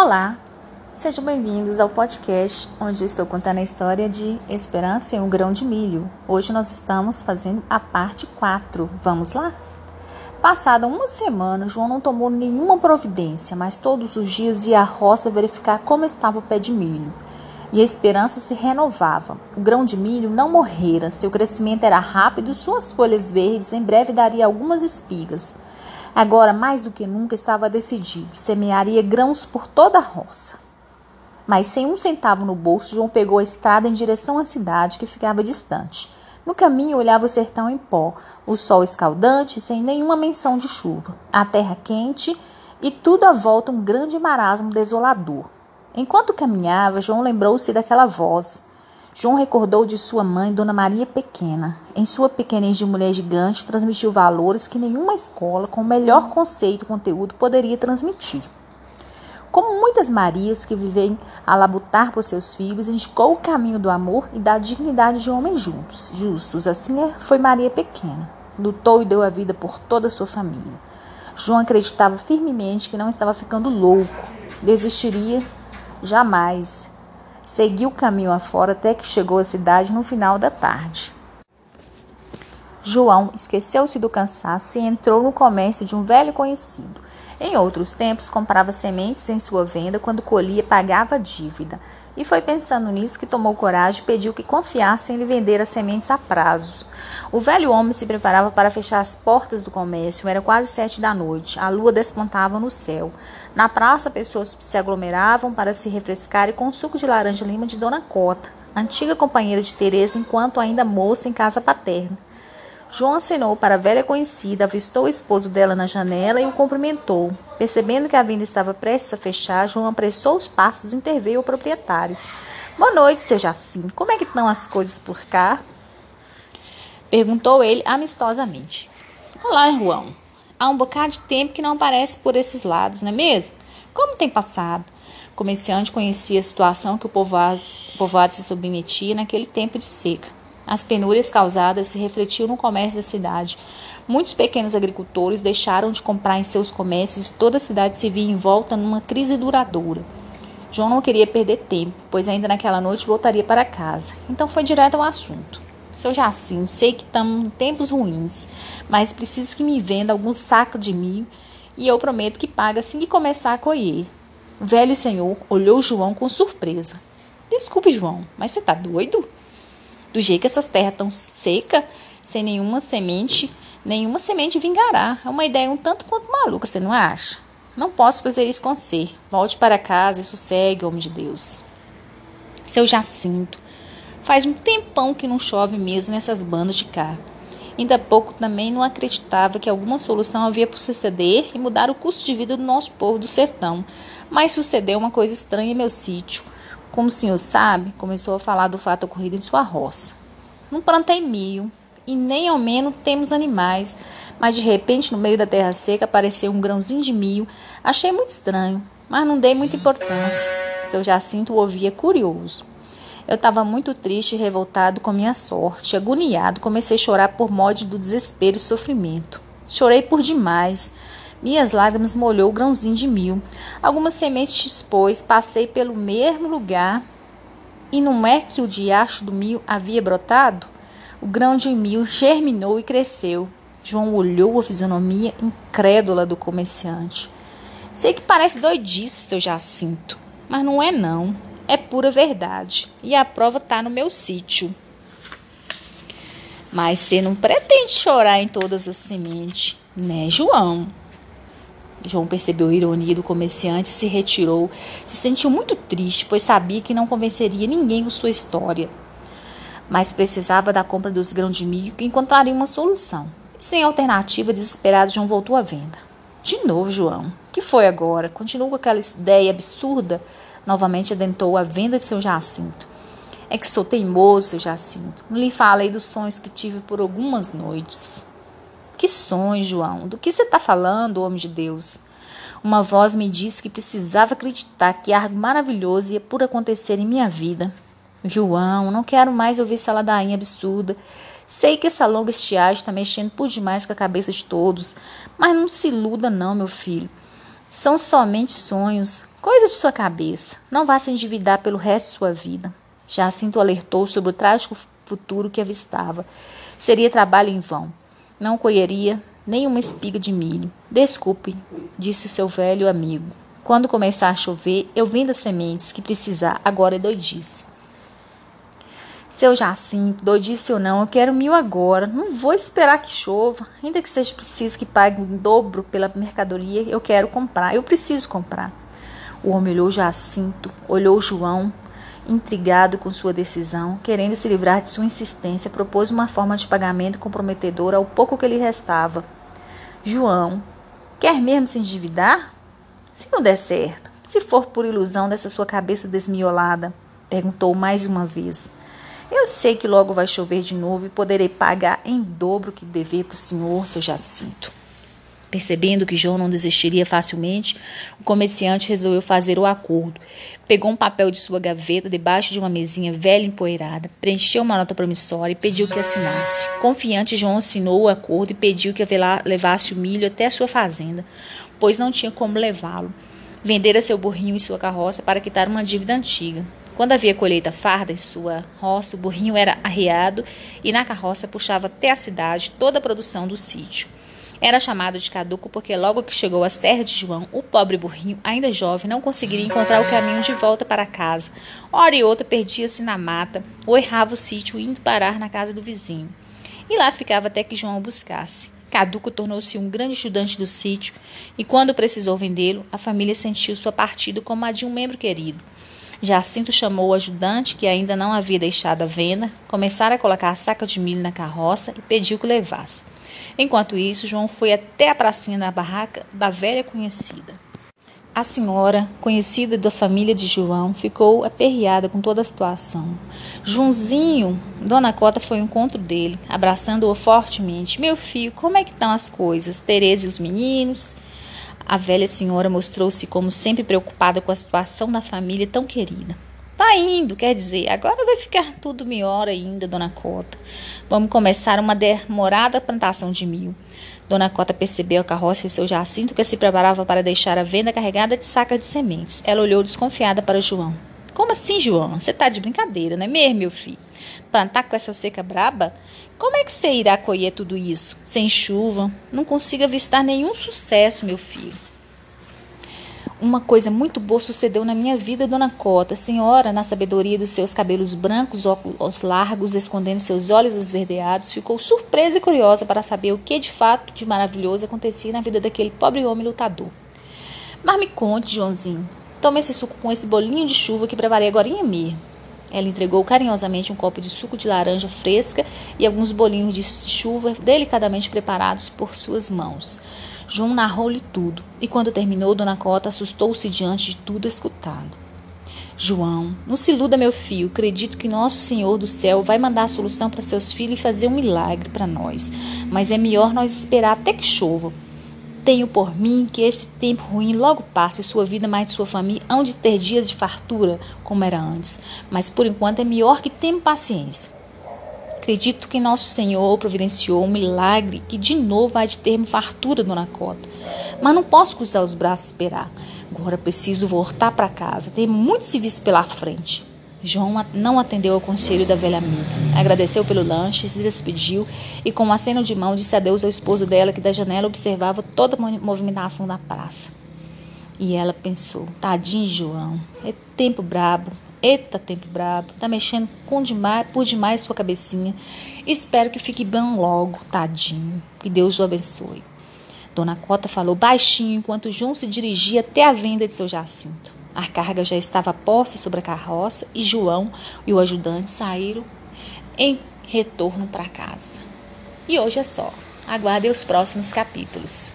Olá, sejam bem-vindos ao podcast onde eu estou contando a história de Esperança em um Grão de Milho. Hoje nós estamos fazendo a parte 4. Vamos lá? Passada uma semana, João não tomou nenhuma providência, mas todos os dias ia à roça verificar como estava o pé de milho. E a esperança se renovava. O grão de milho não morrera, seu crescimento era rápido, suas folhas verdes em breve daria algumas espigas. Agora, mais do que nunca, estava decidido: semearia grãos por toda a roça. Mas sem um centavo no bolso, João pegou a estrada em direção à cidade que ficava distante. No caminho, olhava o sertão em pó, o sol escaldante, sem nenhuma menção de chuva, a terra quente e tudo à volta um grande marasmo desolador. Enquanto caminhava, João lembrou-se daquela voz. João recordou de sua mãe, Dona Maria Pequena. Em sua pequenez de mulher gigante, transmitiu valores que nenhuma escola com o melhor conceito e conteúdo poderia transmitir. Como muitas Marias que vivem a labutar por seus filhos, indicou o caminho do amor e da dignidade de homens juntos, justos. Assim é, foi Maria Pequena. Lutou e deu a vida por toda a sua família. João acreditava firmemente que não estava ficando louco. Desistiria jamais Seguiu o caminho afora até que chegou à cidade no final da tarde. João esqueceu-se do cansaço e entrou no comércio de um velho conhecido. Em outros tempos, comprava sementes em sua venda, quando colhia, pagava a dívida. E foi pensando nisso que tomou coragem e pediu que confiassem lhe vender as sementes a prazos. O velho homem se preparava para fechar as portas do comércio. Era quase sete da noite. A lua despontava no céu. Na praça, pessoas se aglomeravam para se refrescar com suco de laranja lima de Dona Cota, antiga companheira de Teresa enquanto ainda moça em casa paterna. João acenou para a velha conhecida, avistou o esposo dela na janela e o cumprimentou. Percebendo que a venda estava prestes a fechar, João apressou os passos e interveio o proprietário. Boa noite, seu Jacinto. Como é que estão as coisas por cá? Perguntou ele amistosamente. Olá, João. Há um bocado de tempo que não aparece por esses lados, não é mesmo? Como tem passado? O comerciante conhecia a situação que o povoado, o povoado se submetia naquele tempo de seca. As penúrias causadas se refletiam no comércio da cidade. Muitos pequenos agricultores deixaram de comprar em seus comércios e toda a cidade se via envolta numa crise duradoura. João não queria perder tempo, pois ainda naquela noite voltaria para casa. Então foi direto ao assunto. Seu Jacinto, sei que estamos em tempos ruins, mas preciso que me venda alguns sacos de milho e eu prometo que paga assim que começar a colher. O velho senhor olhou João com surpresa. Desculpe, João, mas você está doido? Do jeito que essas terras estão secas, sem nenhuma semente, nenhuma semente vingará. É uma ideia um tanto quanto maluca, você não acha? Não posso fazer isso com você. Volte para casa e sossegue, homem de Deus. Seu Jacinto, faz um tempão que não chove mesmo nessas bandas de cá. Ainda há pouco também não acreditava que alguma solução havia por suceder e mudar o custo de vida do nosso povo do sertão. Mas sucedeu uma coisa estranha em meu sítio. Como o senhor sabe, começou a falar do fato ocorrido em sua roça. Não plantei milho e nem ao menos temos animais, mas de repente no meio da terra seca apareceu um grãozinho de milho. Achei muito estranho, mas não dei muita importância. Seu Jacinto o ouvia curioso. Eu estava muito triste e revoltado com minha sorte. Agoniado, comecei a chorar por modo do desespero e sofrimento. Chorei por demais. Minhas lágrimas molhou o grãozinho de mil. Algumas sementes expôs, passei pelo mesmo lugar. E não é que o diacho do mil havia brotado? O grão de mil germinou e cresceu. João olhou a fisionomia incrédula do comerciante. Sei que parece doidice, seu Jacinto, mas não é não. É pura verdade. E a prova está no meu sítio. Mas você não pretende chorar em todas as sementes, né, João? João percebeu a ironia do comerciante e se retirou. Se sentiu muito triste, pois sabia que não convenceria ninguém com sua história. Mas precisava da compra dos grãos de milho que encontraria uma solução. E sem alternativa, desesperado, João voltou à venda. De novo, João. que foi agora? Continua com aquela ideia absurda? Novamente adentrou a venda de seu Jacinto. É que sou teimoso, seu Jacinto. Não lhe falei dos sonhos que tive por algumas noites. Que sonho, João? Do que você está falando, homem de Deus? Uma voz me disse que precisava acreditar que algo maravilhoso ia por acontecer em minha vida. João, não quero mais ouvir essa ladainha absurda. Sei que essa longa estiagem está mexendo por demais com a cabeça de todos, mas não se iluda não, meu filho. São somente sonhos. Coisa de sua cabeça. Não vá se endividar pelo resto de sua vida. Jacinto alertou sobre o trágico futuro que avistava. Seria trabalho em vão. Não colheria nem uma espiga de milho. Desculpe, disse o seu velho amigo. Quando começar a chover, eu vendo as sementes que precisar. Agora é doidice. Seu Jacinto, doidice ou não, eu quero mil agora. Não vou esperar que chova. Ainda que seja preciso que pague um dobro pela mercadoria, eu quero comprar. Eu preciso comprar. O homem olhou Jacinto, olhou João, intrigado com sua decisão, querendo se livrar de sua insistência, propôs uma forma de pagamento comprometedora ao pouco que lhe restava. João, quer mesmo se endividar? Se não der certo, se for por ilusão dessa sua cabeça desmiolada, perguntou mais uma vez. Eu sei que logo vai chover de novo e poderei pagar em dobro o que dever para o senhor, seu Jacinto. Percebendo que João não desistiria facilmente, o comerciante resolveu fazer o acordo. Pegou um papel de sua gaveta debaixo de uma mesinha velha e empoeirada, preencheu uma nota promissória e pediu que assinasse. Confiante, João assinou o acordo e pediu que levasse o milho até a sua fazenda, pois não tinha como levá-lo. Vendera seu burrinho e sua carroça para quitar uma dívida antiga. Quando havia colheita farda em sua roça, o burrinho era arreado e na carroça puxava até a cidade toda a produção do sítio. Era chamado de caduco porque logo que chegou às terras de João, o pobre burrinho, ainda jovem, não conseguiria encontrar o caminho de volta para casa. Hora e outra perdia-se na mata ou errava o sítio indo parar na casa do vizinho. E lá ficava até que João o buscasse. Caduco tornou-se um grande ajudante do sítio e quando precisou vendê-lo, a família sentiu sua partida como a de um membro querido. Jacinto chamou o ajudante, que ainda não havia deixado a venda, começaram a colocar a saca de milho na carroça e pediu que o levasse. Enquanto isso, João foi até a pracinha da barraca da velha conhecida. A senhora, conhecida da família de João, ficou aperreada com toda a situação. Joãozinho, Dona Cota foi ao encontro dele, abraçando-o fortemente. Meu filho, como é que estão as coisas? Tereza e os meninos? A velha senhora mostrou-se como sempre preocupada com a situação da família tão querida. Tá indo, quer dizer, agora vai ficar tudo melhor ainda, dona Cota. Vamos começar uma demorada plantação de mil. Dona Cota percebeu a carroça e seu Jacinto que se preparava para deixar a venda carregada de sacas de sementes. Ela olhou desconfiada para João. Como assim, João? Você tá de brincadeira, não é mesmo, meu filho? Plantar com essa seca braba? Como é que você irá colher tudo isso? Sem chuva? Não consigo avistar nenhum sucesso, meu filho. Uma coisa muito boa sucedeu na minha vida, dona Cota. A senhora, na sabedoria dos seus cabelos brancos, óculos largos, escondendo seus olhos esverdeados, ficou surpresa e curiosa para saber o que de fato de maravilhoso acontecia na vida daquele pobre homem lutador. Mas me conte, Joãozinho. Tome esse suco com esse bolinho de chuva que preparei agora mesmo. Ela entregou carinhosamente um copo de suco de laranja fresca e alguns bolinhos de chuva delicadamente preparados por suas mãos. João narrou-lhe tudo, e quando terminou, Dona Cota assustou-se diante de tudo escutado. João, não se iluda, meu filho. Acredito que nosso Senhor do céu vai mandar a solução para seus filhos e fazer um milagre para nós. Mas é melhor nós esperar até que chova. Tenho por mim que esse tempo ruim logo passe e sua vida mais de sua família hão de ter dias de fartura, como era antes. Mas por enquanto é melhor que tenha paciência. Acredito que nosso Senhor providenciou um milagre que de novo vai de ter fartura, dona Cota. Mas não posso cruzar os braços e esperar. Agora preciso voltar para casa. Tem muito serviço pela frente. João não atendeu ao conselho da velha amiga. Agradeceu pelo lanche, se despediu e, com um aceno de mão, disse adeus ao esposo dela, que da janela observava toda a movimentação da praça. E ela pensou: tadinho João, é tempo brabo, Eita, tempo brabo, tá mexendo com demais, por demais sua cabecinha. Espero que fique bem logo, tadinho. Que Deus o abençoe. Dona Cota falou baixinho enquanto João se dirigia até a venda de seu Jacinto. A carga já estava posta sobre a carroça e João e o ajudante saíram em retorno para casa. E hoje é só. Aguardem os próximos capítulos.